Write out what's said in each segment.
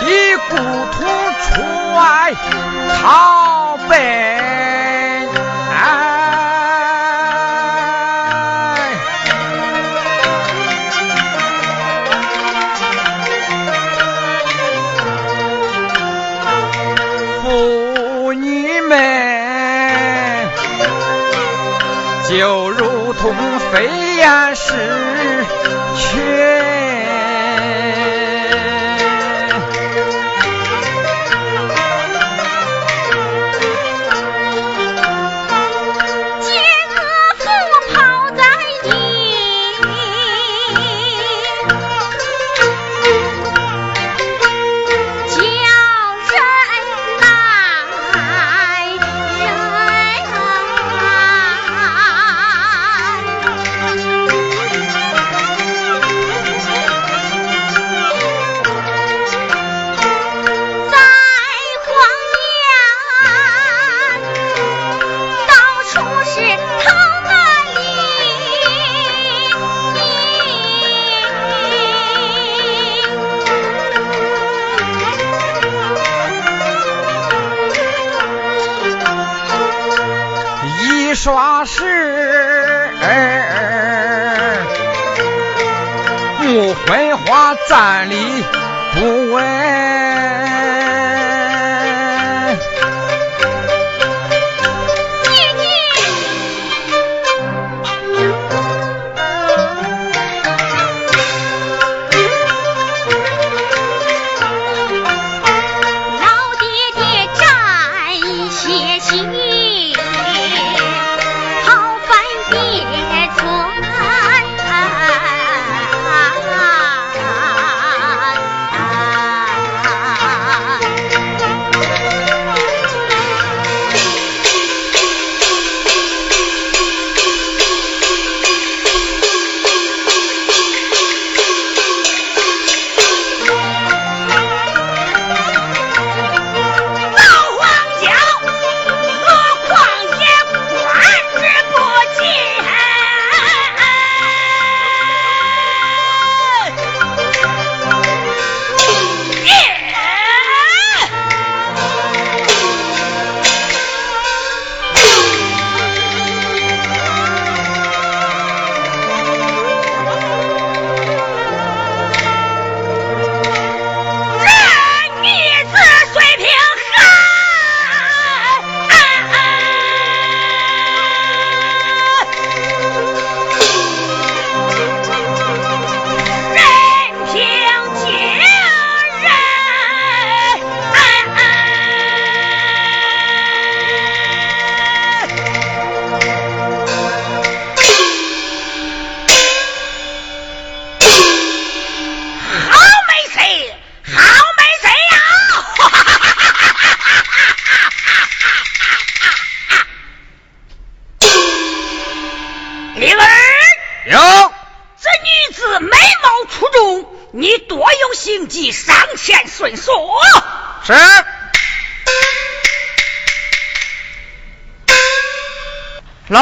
离故土，出外逃奔。木槐花赞礼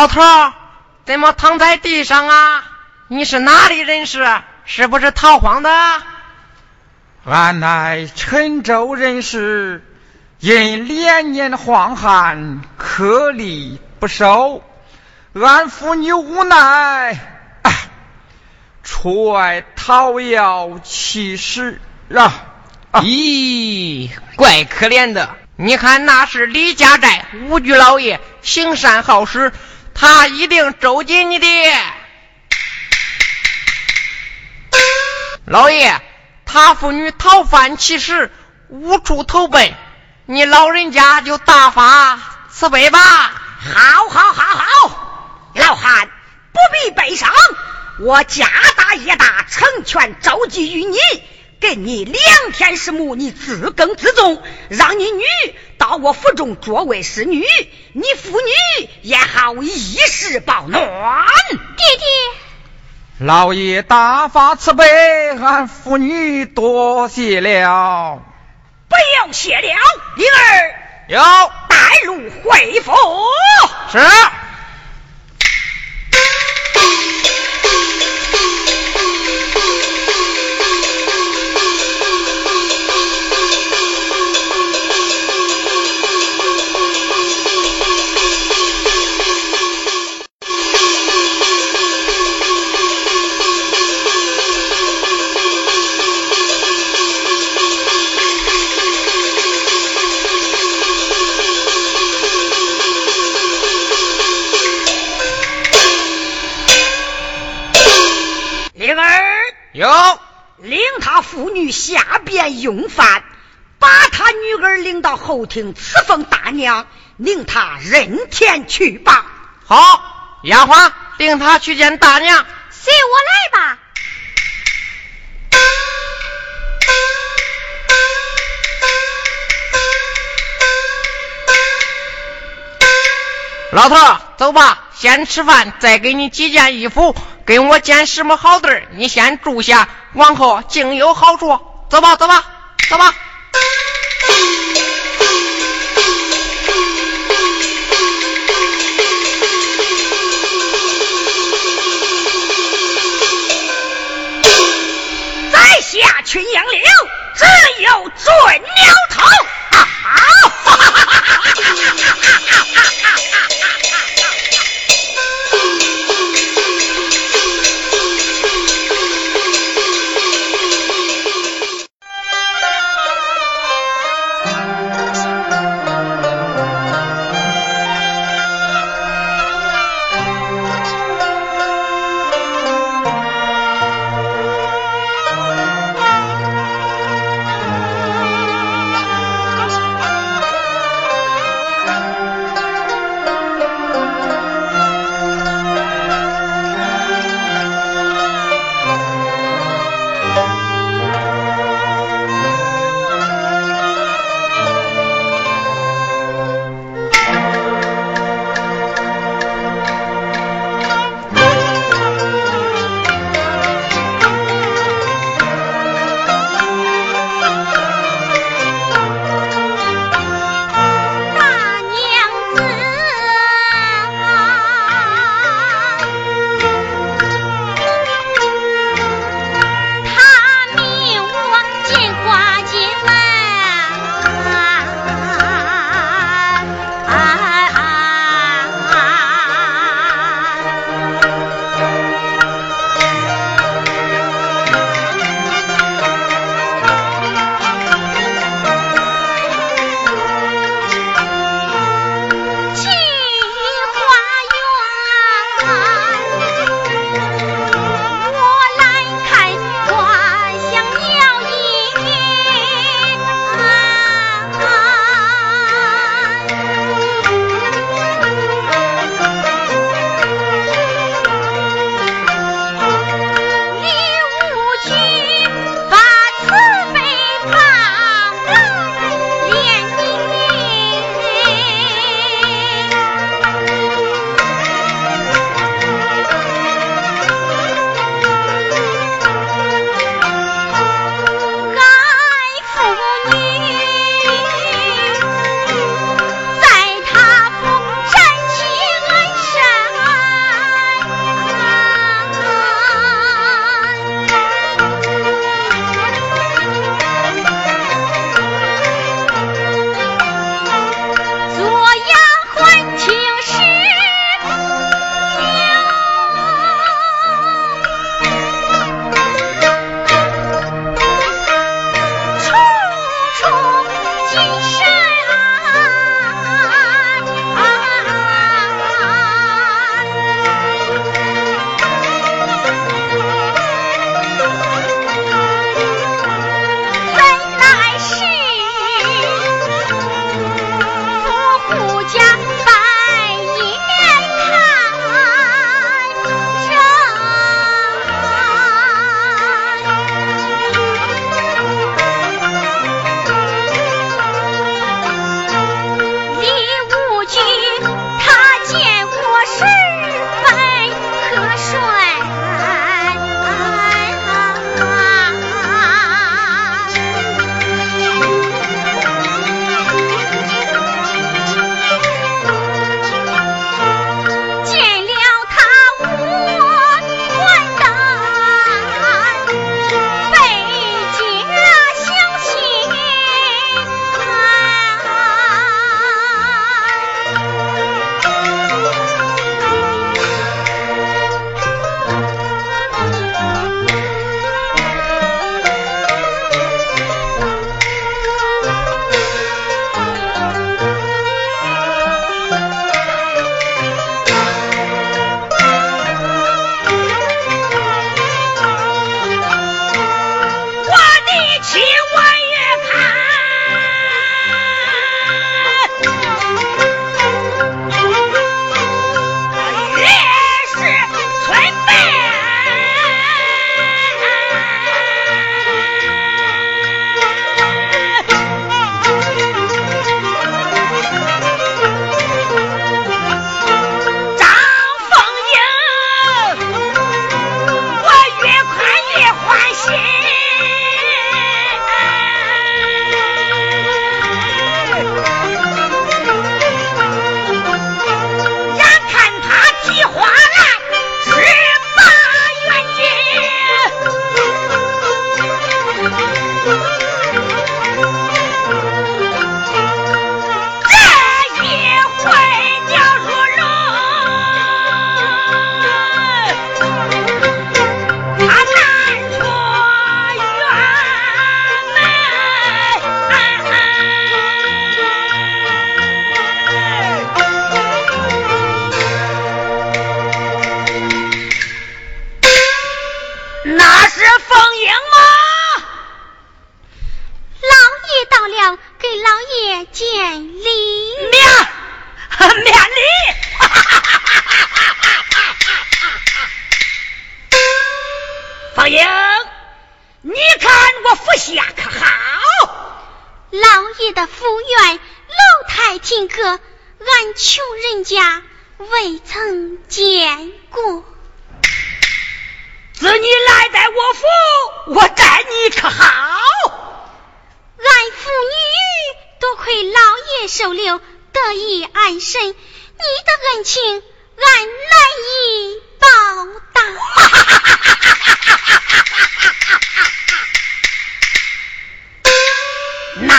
老头，怎么躺在地上啊？你是哪里人士？是不是逃荒的？俺乃陈州人士，因连年荒旱，颗粒不收，俺父女无奈，出外讨要乞食啊！咦，怪可怜的。你看，那是李家寨五居老爷，行善好施，他一定周济你的。老爷，他妇女讨饭乞食，无处投奔，你老人家就大发慈悲吧。好，好，好，好，老汉不必悲伤，我家大业大，成全周济于你。给你两天时母，你自耕自种，让你女到我府中作为侍女，你父女也好衣食保暖。爹爹，老爷大发慈悲，俺父女多谢了。不用谢了，灵儿有带路回府。是。妇女下边用饭，把他女儿领到后厅赐奉大娘，领他任天去吧。好，丫鬟领他去见大娘。随我来吧。老头，走吧，先吃饭，再给你几件衣服。跟我捡什么好地儿，你先住下，往后竟有好处。走吧，走吧，走吧。再下群杨柳，只有准鸟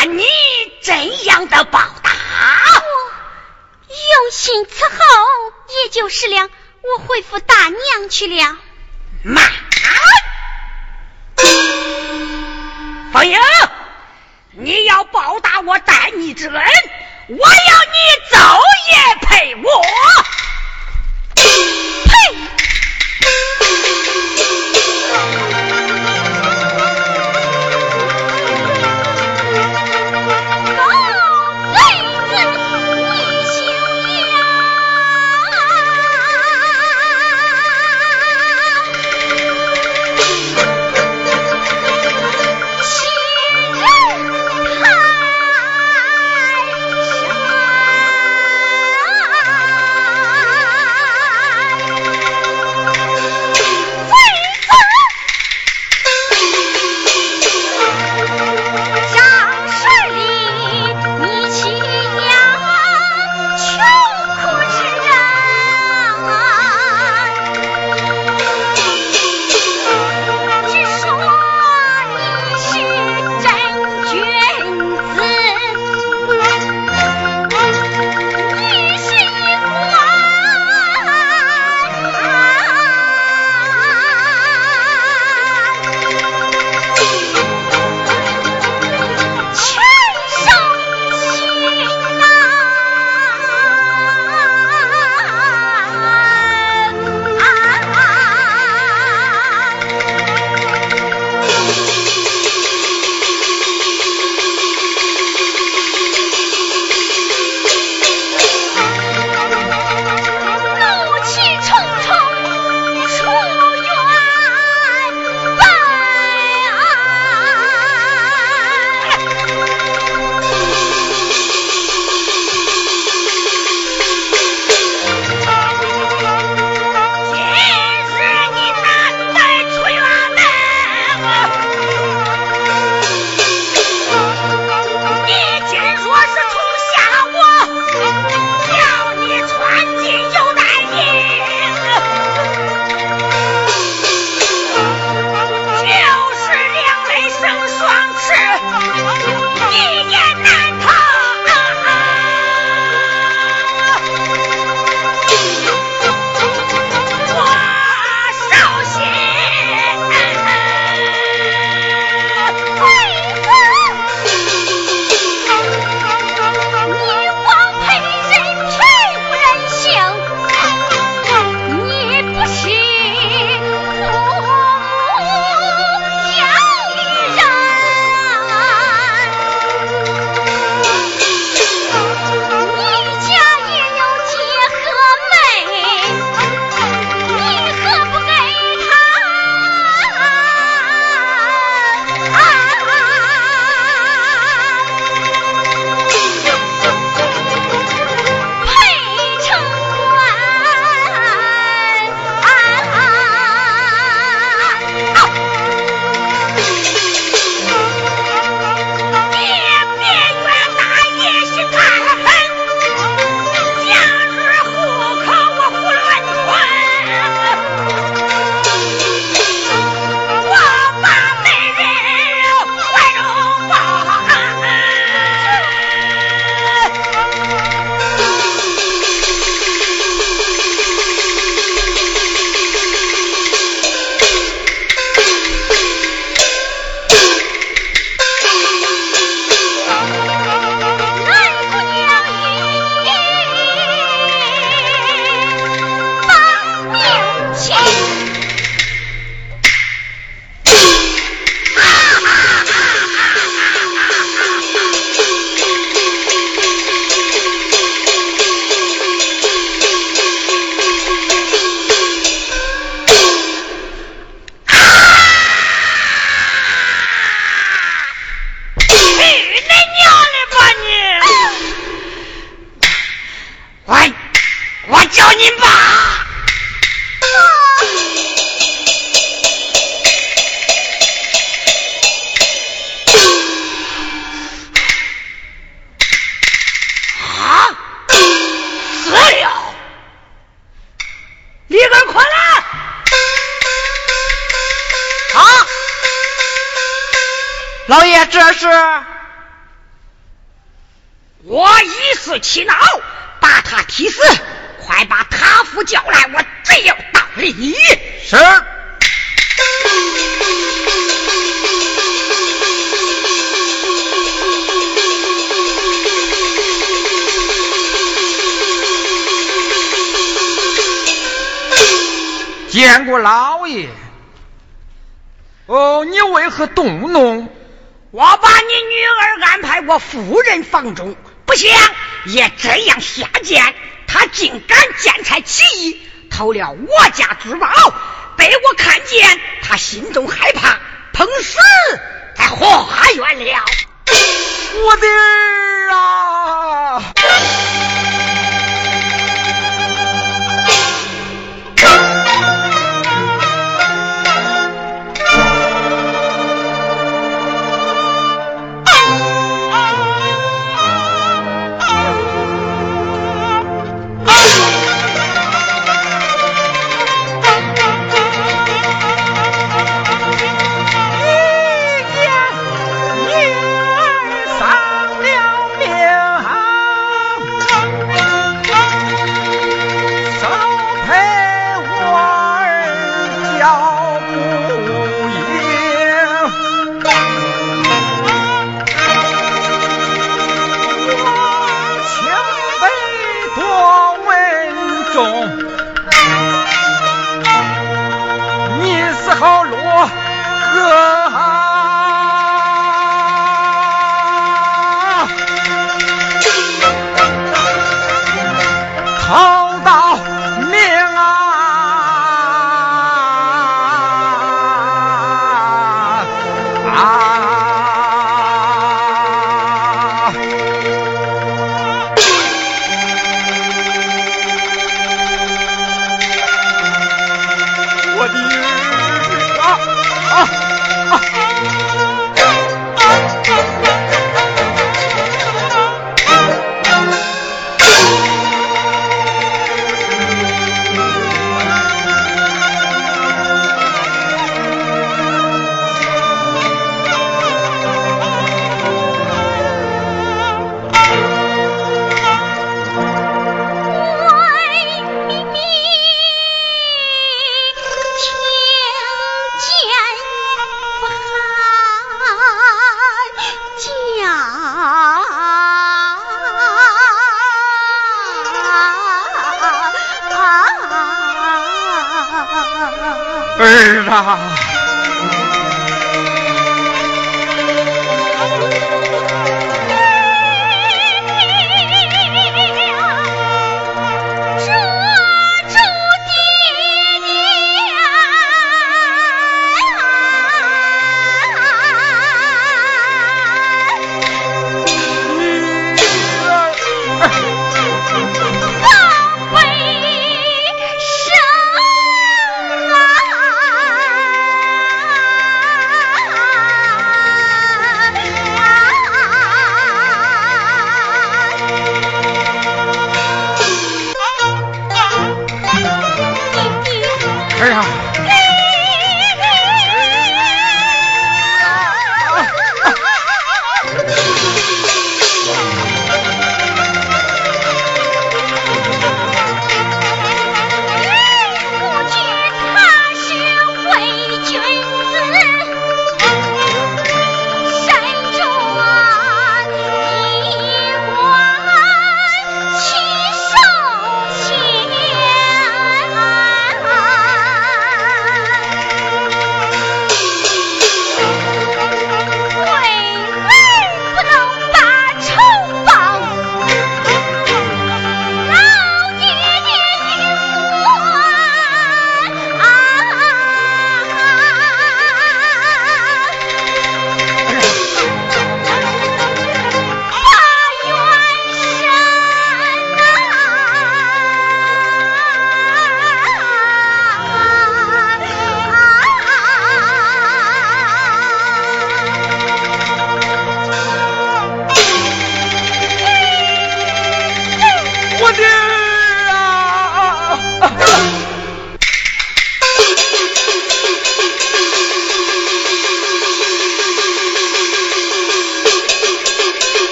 那你怎样的报答？我用心伺候，也就是了。我回复大娘去了。慢，凤英，你要报答我待你之恩，我要你昼夜陪我。呸！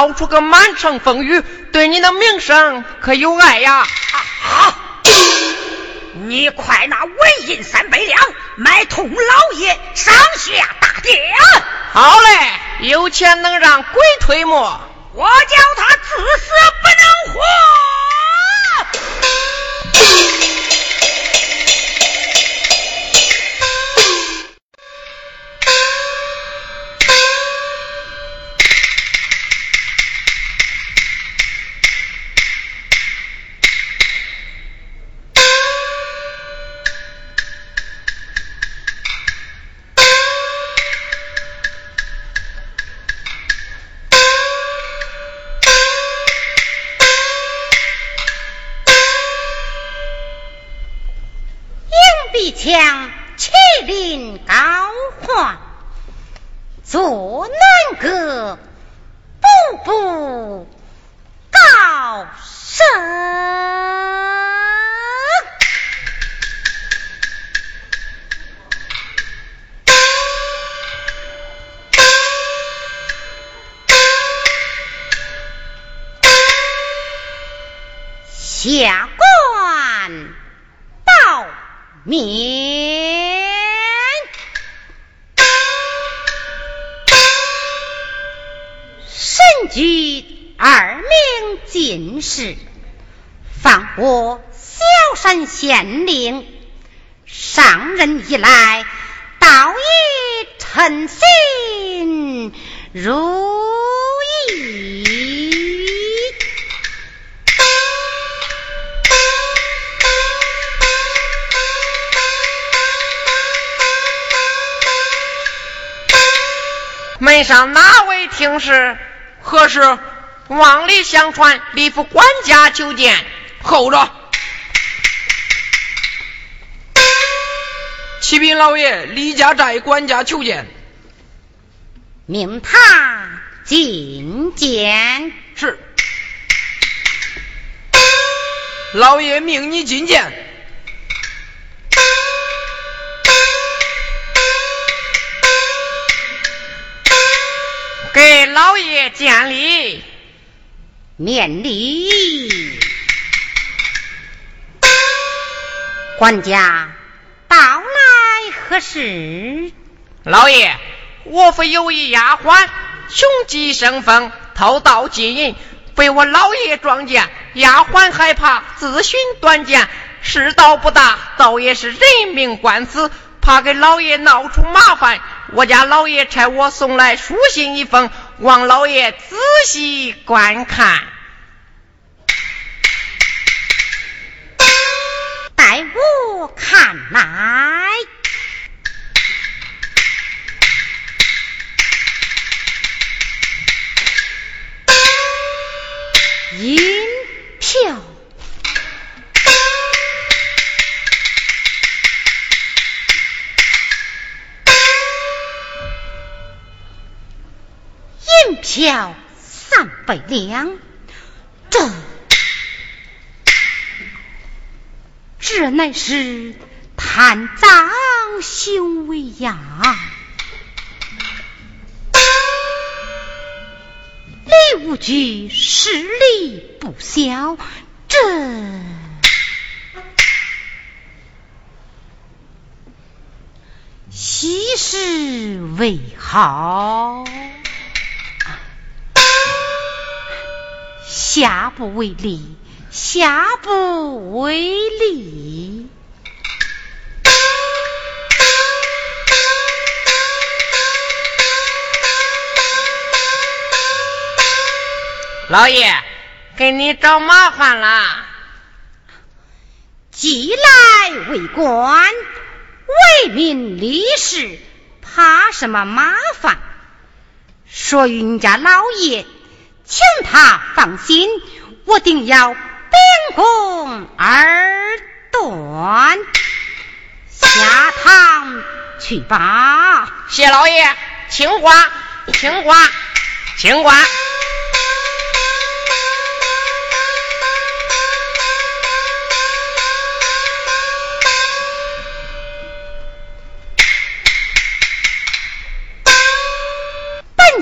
闹出个满城风雨，对你的名声可有碍呀！啊！你快拿纹银三百两，买通老爷，上下大典。好嘞。有钱能让鬼推磨，上哪位听使？何事？望里相传，李府管家求见。候着。启禀老爷，李家寨管家求见。命他觐见。是。老爷命你觐见。老爷见礼，免礼。管家到来何事？老爷，我府有一丫鬟，穷极生风，偷盗金银，被我老爷撞见。丫鬟害怕，自寻短见，世道不大，倒也是人命官司，怕给老爷闹出麻烦。我家老爷差我送来书信一封，王老爷仔细观看。待我看来，银票。挑三百两这这乃是贪赃行为呀。武举实力不小这。喜事为好。下不为例，下不为例。老爷，给你找麻烦了。既来为官，为民立事，怕什么麻烦？说云家老爷，请他放心，我定要秉公而断。下堂去吧。谢老爷，请 qua，请 qua，请 qua。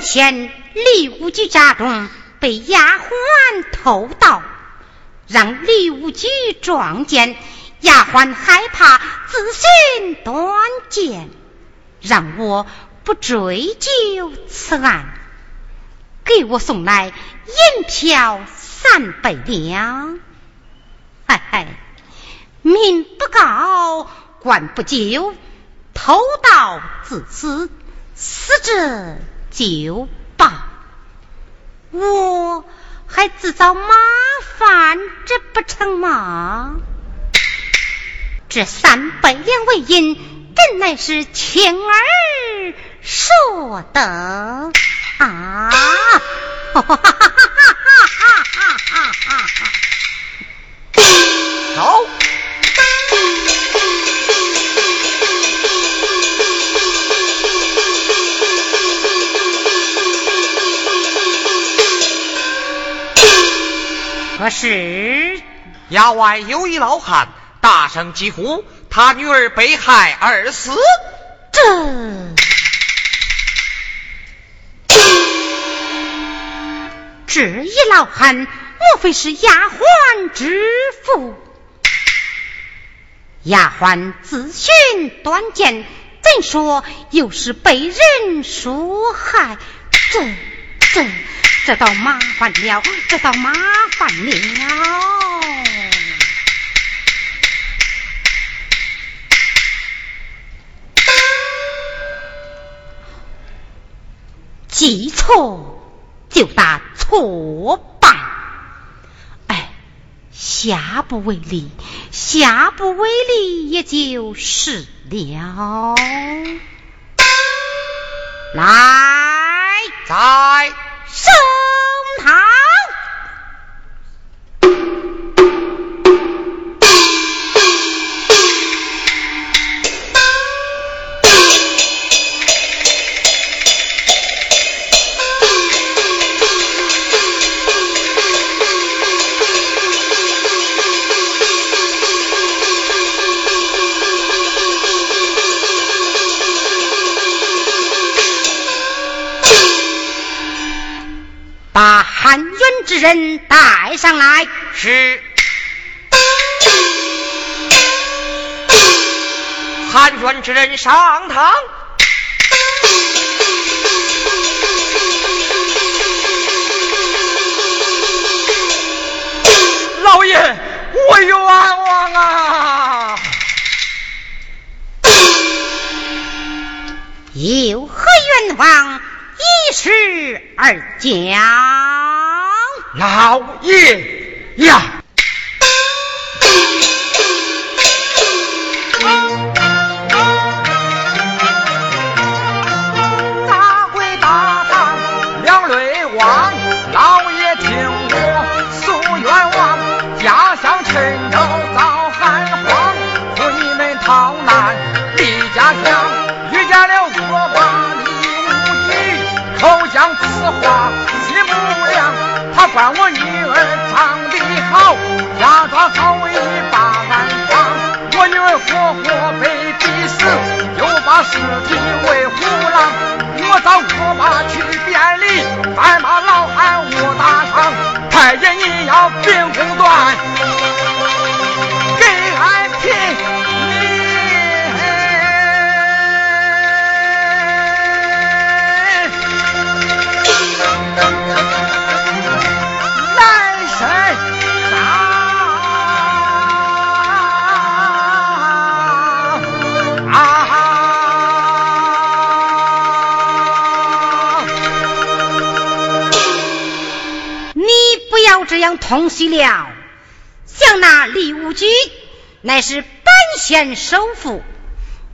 前李无惧家中被丫鬟偷盗，让李无惧撞见，丫鬟害怕自寻短见，让我不追究此案，给我送来银票三百两。嗨嗨，民不告，官不究，偷盗自私，死者。就报，我还自找麻烦，这不成吗？这三百两为银，真乃是青儿说的啊！哈哈哈哈哈哈哈可是衙外有一老汉大声疾呼，他女儿被害而死。这这一老汉，莫非是丫鬟之父？丫鬟自寻短见，怎说又是被人所害？这这。这倒麻烦了，这倒麻烦了。记错就打错办，哎，下不为例，下不为例也就是了。来，在。杀上堂。通悉了。想那李无惧，乃是本县首富，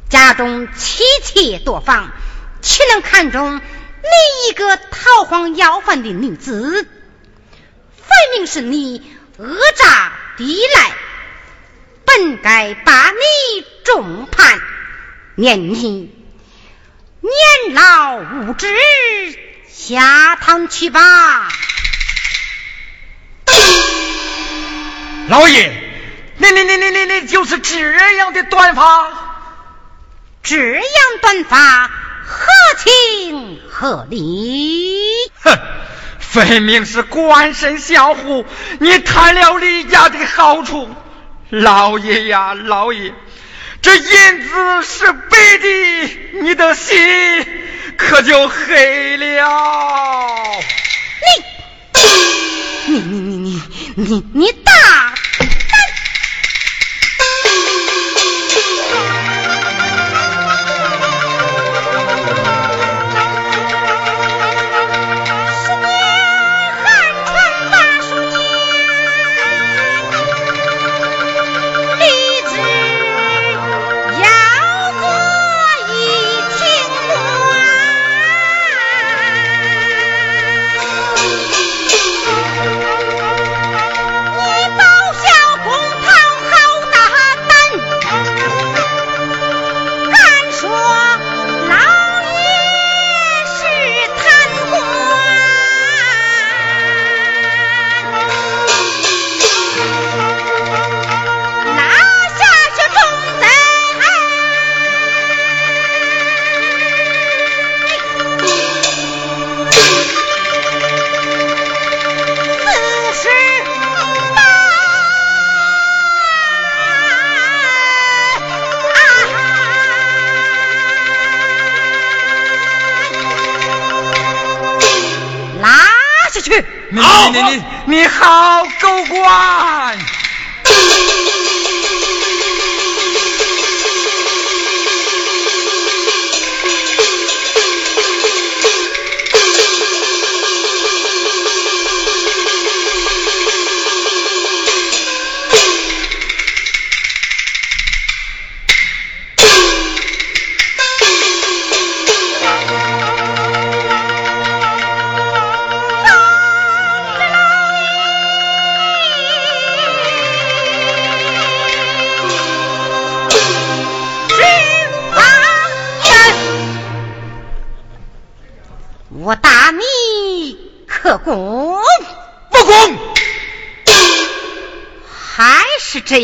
家中妻妾多房，岂能看中你一个逃荒要饭的女子？分明是你讹诈抵赖，本该把你重判。念你年老无知，下堂去吧。老爷，你你你你你你就是这样的短发，这样短发合情合理。哼，分明是官绅相护，你贪了李家的好处。老爷呀，老爷，这银子是白的，你的心可就黑了。你，你你你你你你大！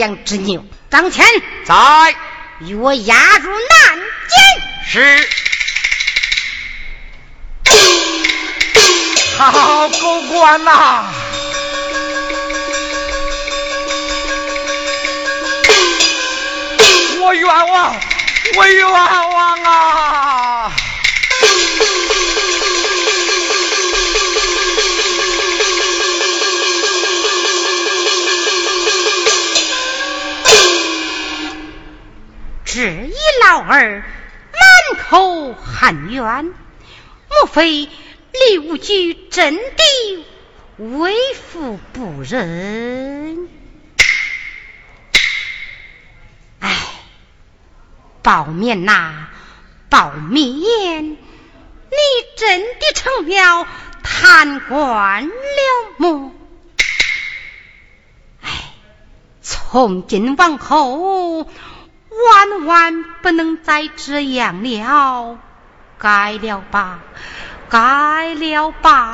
样执拗，张谦在，与我押入南监。是。好狗官呐！我冤枉，我冤枉啊！老二满口含冤，莫非李无惧真的为父不仁？哎，包面呐，包面，你真的成了贪官了么？哎，从今往后。万万不能再这样了，改了吧，改了吧。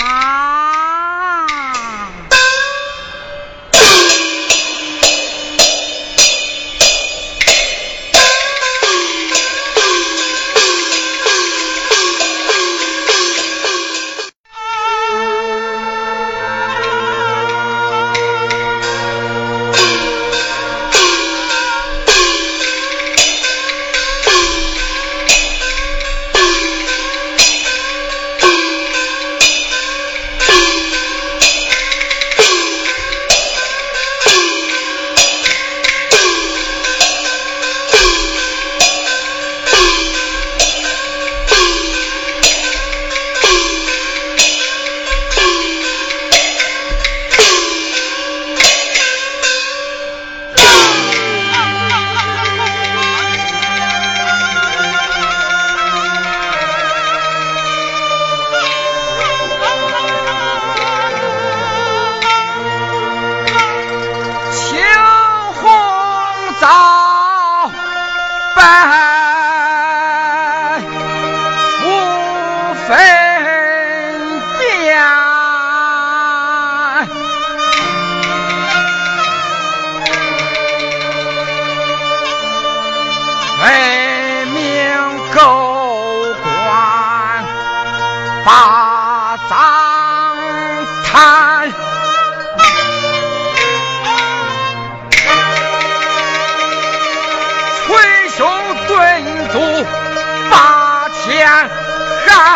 啊，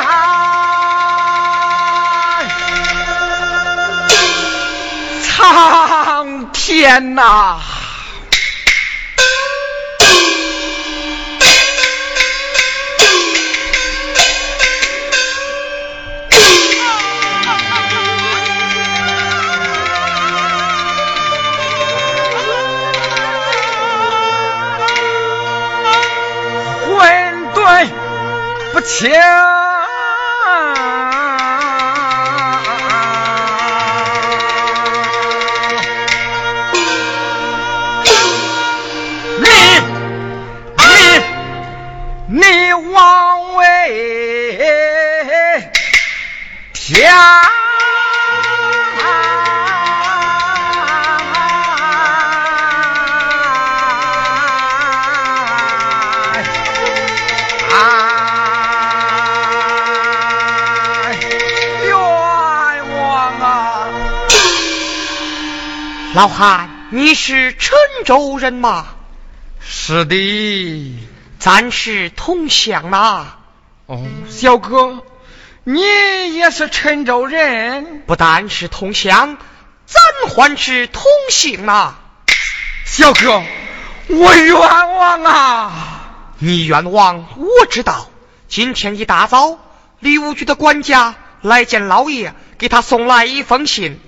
苍天呐，混沌不清。老汉，你是郴州人吗？是的，咱是同乡呐。哦，小哥，你也是郴州人？不但是同乡，咱还是同姓呐。小哥，我冤枉啊！你冤枉，我知道。今天一大早，礼物局的管家来见老爷，给他送来一封信。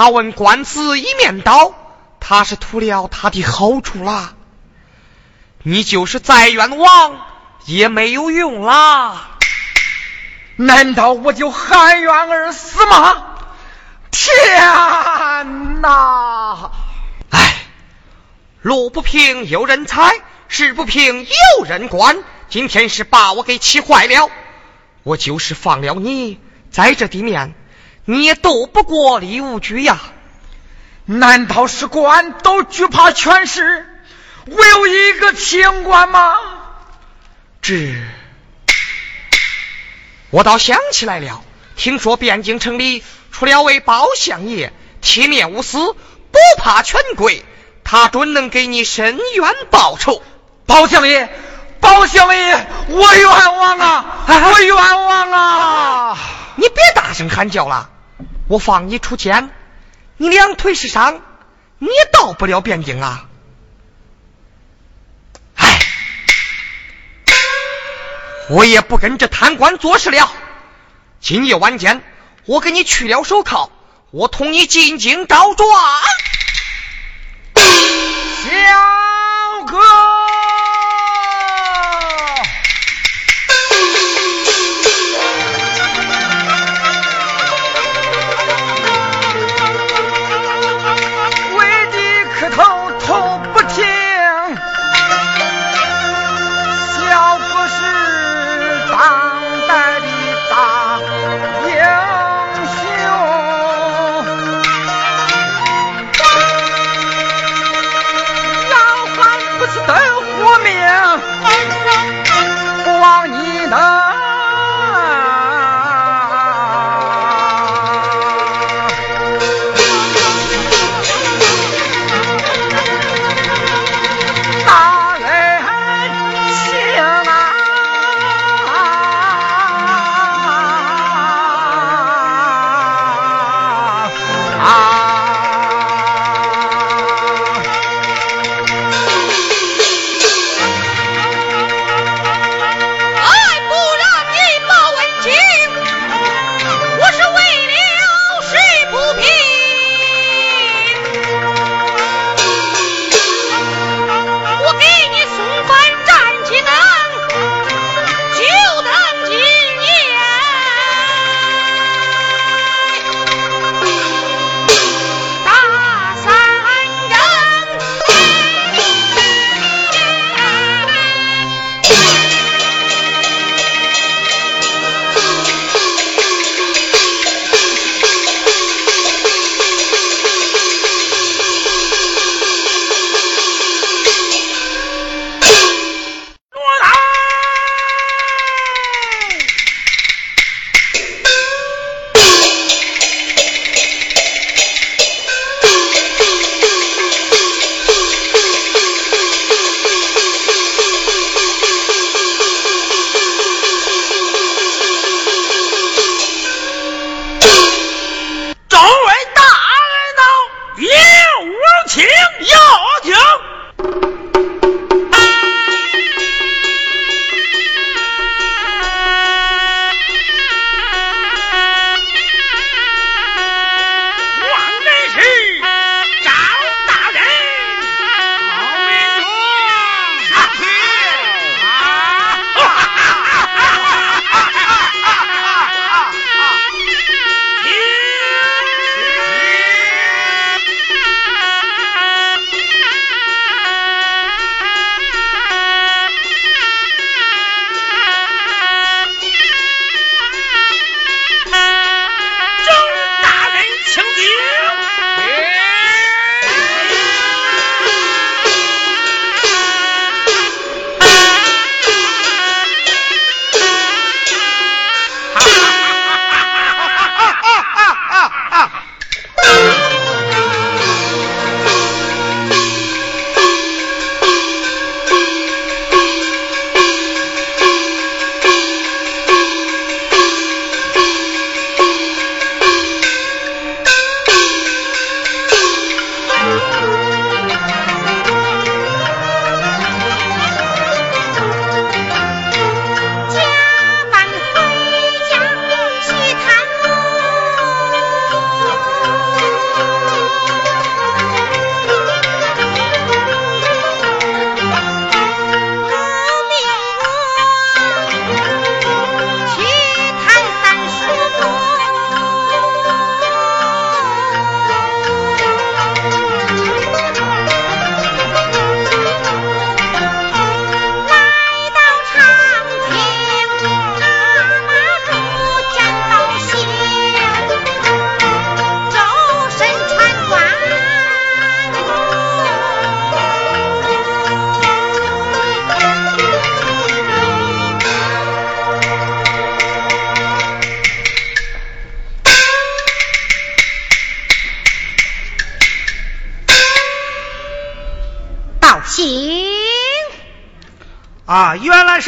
他问官司一面倒，他是图了他的好处啦。你就是再冤枉也没有用啦。难道我就含冤而死吗？天哪！哎，路不平有人踩，事不平有人管。今天是把我给气坏了。我就是放了你在这地面。你也斗不过李无举呀？难道是官都惧怕权势，我有一个清官吗？这，我倒想起来了。听说汴京城里出了位包相爷，体面无私，不怕权贵，他准能给你伸冤报仇。包相爷，包相爷，我冤枉啊！我冤枉啊！你别大声喊叫了，我放你出监，你两腿是伤，你也到不了汴京啊！哎，我也不跟这贪官做事了。今夜晚间，我给你去了手铐，我同你进京告状。小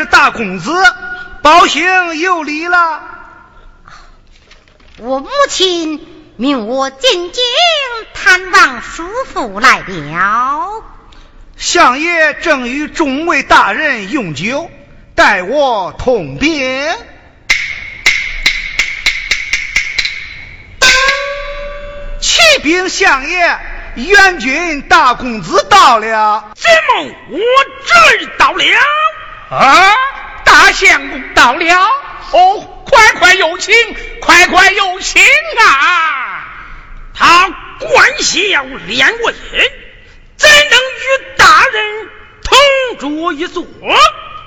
是大公子，宝兴有礼了。我母亲命我进京探望叔父来了。相爷正与众位大人用酒，待我通禀。启禀相爷，元军大公子到了。怎么我这儿到了？啊，大相公到了！哦，快快有请，快快有请啊！他官小连我，怎能与大人同桌一座？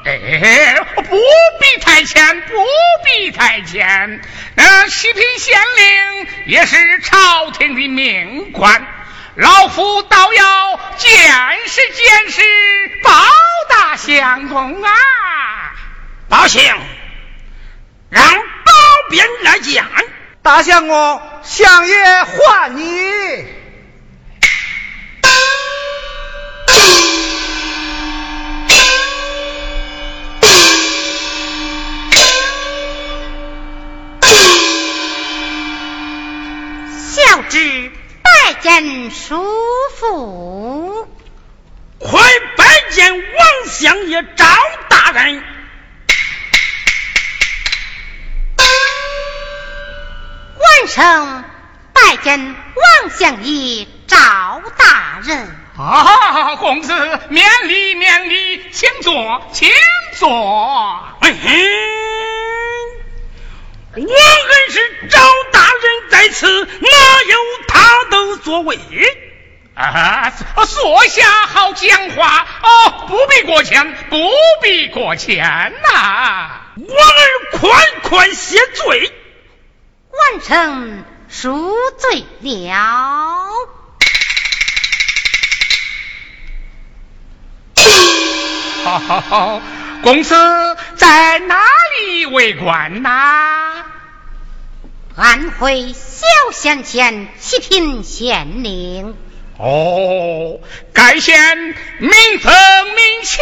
哎，不必太谦，不必太谦。那，西平县令也是朝廷的命官，老夫倒要见识见识包大相公啊！包兴，让包边来讲。大相公，相爷唤你。小侄拜见叔父。快拜见王相爷赵大人。晚生拜见王相爷赵大人。啊，公子免礼免礼，请坐，请坐。我恩师赵大人在此，哪有他的座位？啊，说下好讲话哦，不必过谦，不必过谦呐、我儿款款谢罪。完成赎罪了。好好好，公子在哪里为官呐、安徽小县县七品县令。哦，该县民风民情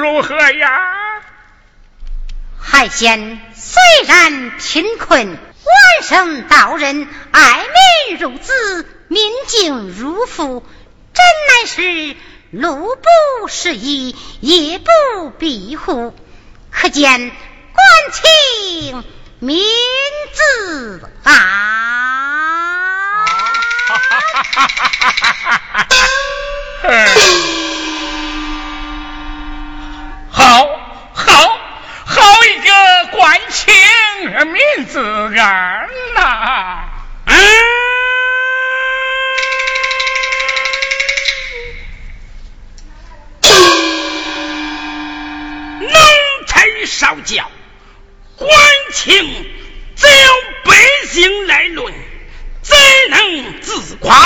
如何呀？海县虽然贫困，晚生道人爱民如子，民敬如父，真乃是路不拾遗，夜不闭户，可见官清民自安！好，好，好一个官情民自安呐、嗯，奴才少教，官情只有百姓来论，怎只能自夸？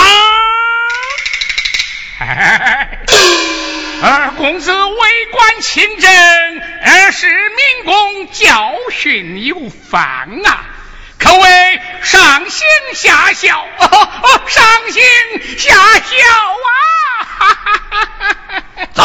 二，公子为官清正，呃，是民工教训有方啊，可谓上行下效，哦哦，上行下效啊！走。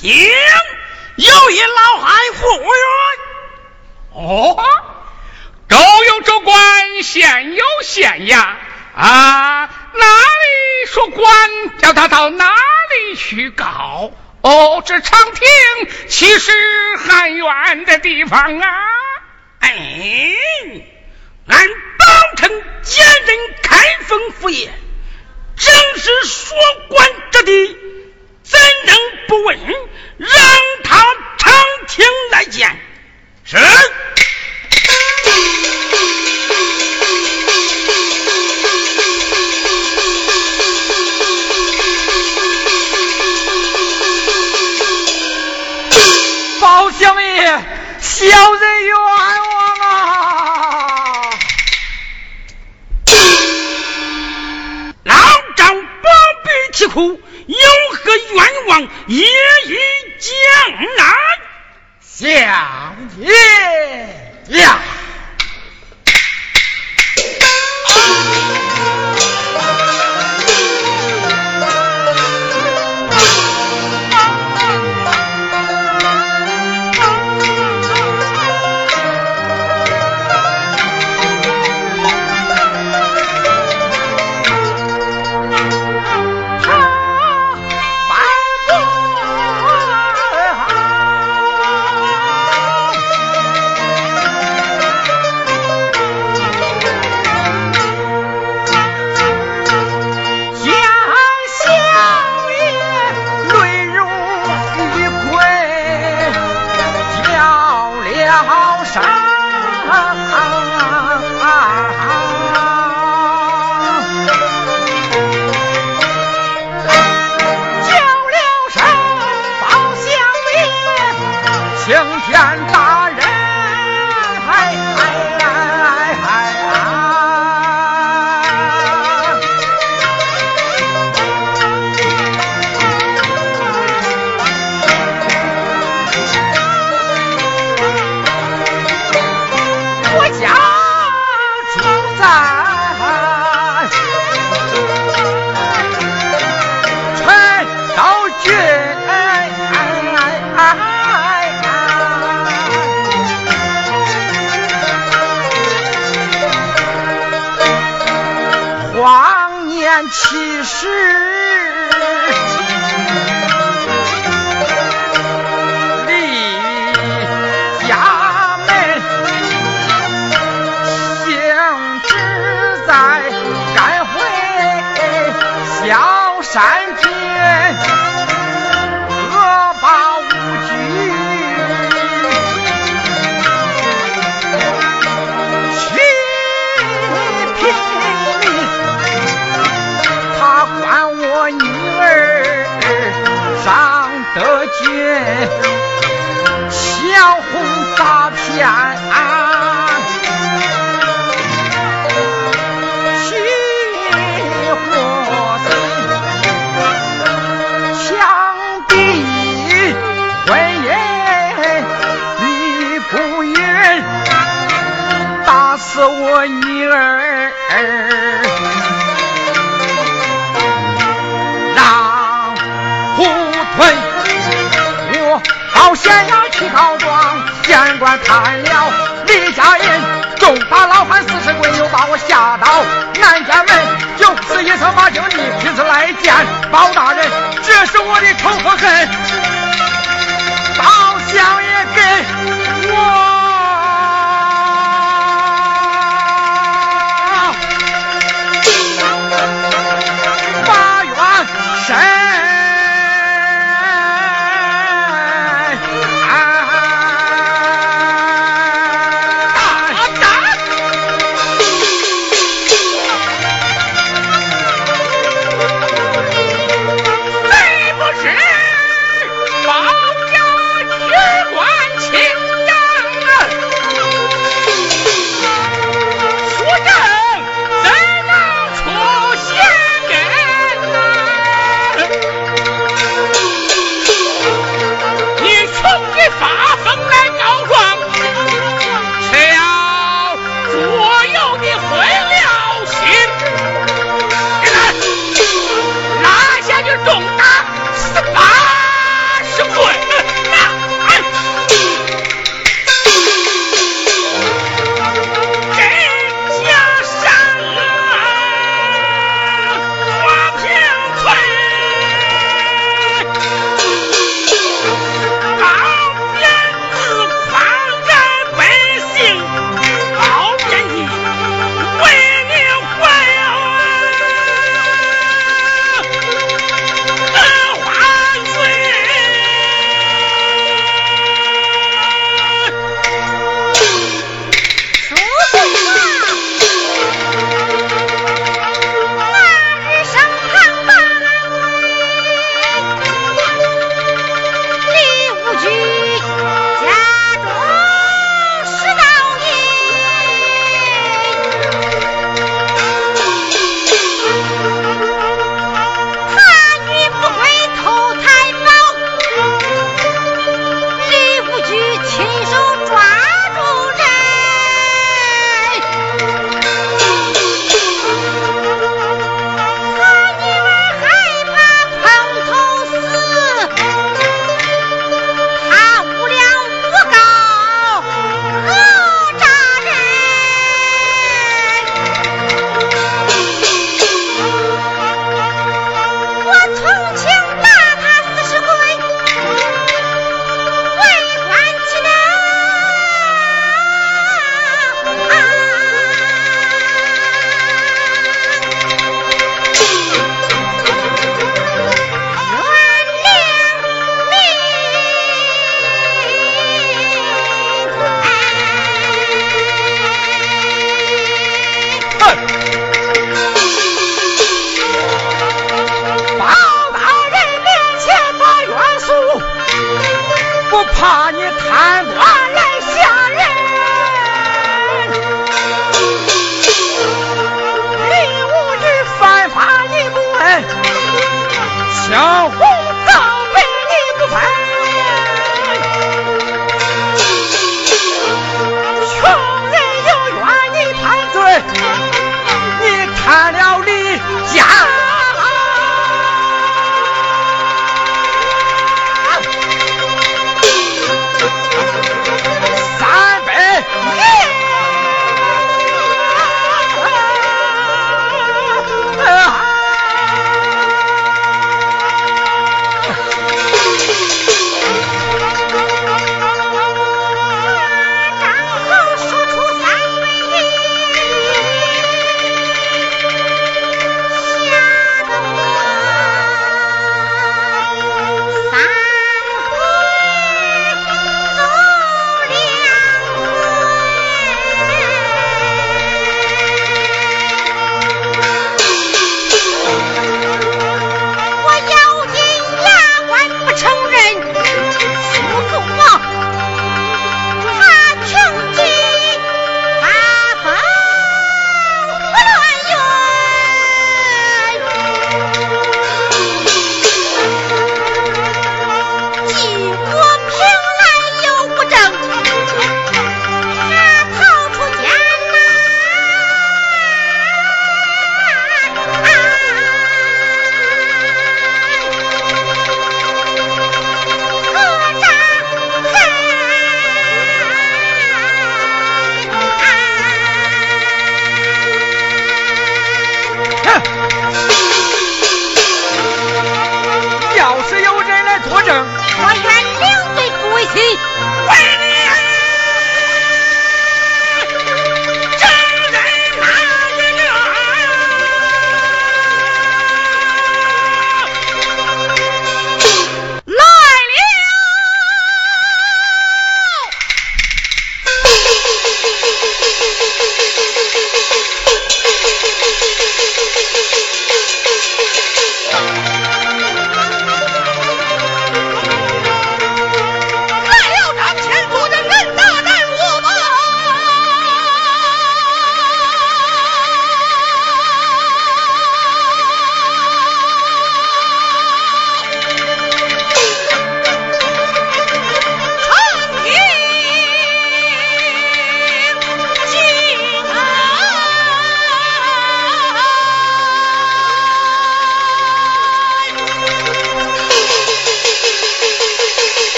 请有一老汉赴约。哦，狗有州官，县有县衙啊，哪里说官，叫他到哪里去告？哦，这长亭其实很远的地方啊？哎，俺保城奸人开封府爷，正是说官之地，怎能不问？让他长亭来见。是。包相爷，小人冤枉啊！老张不必啼哭，有何冤枉也已将来。相爷呀！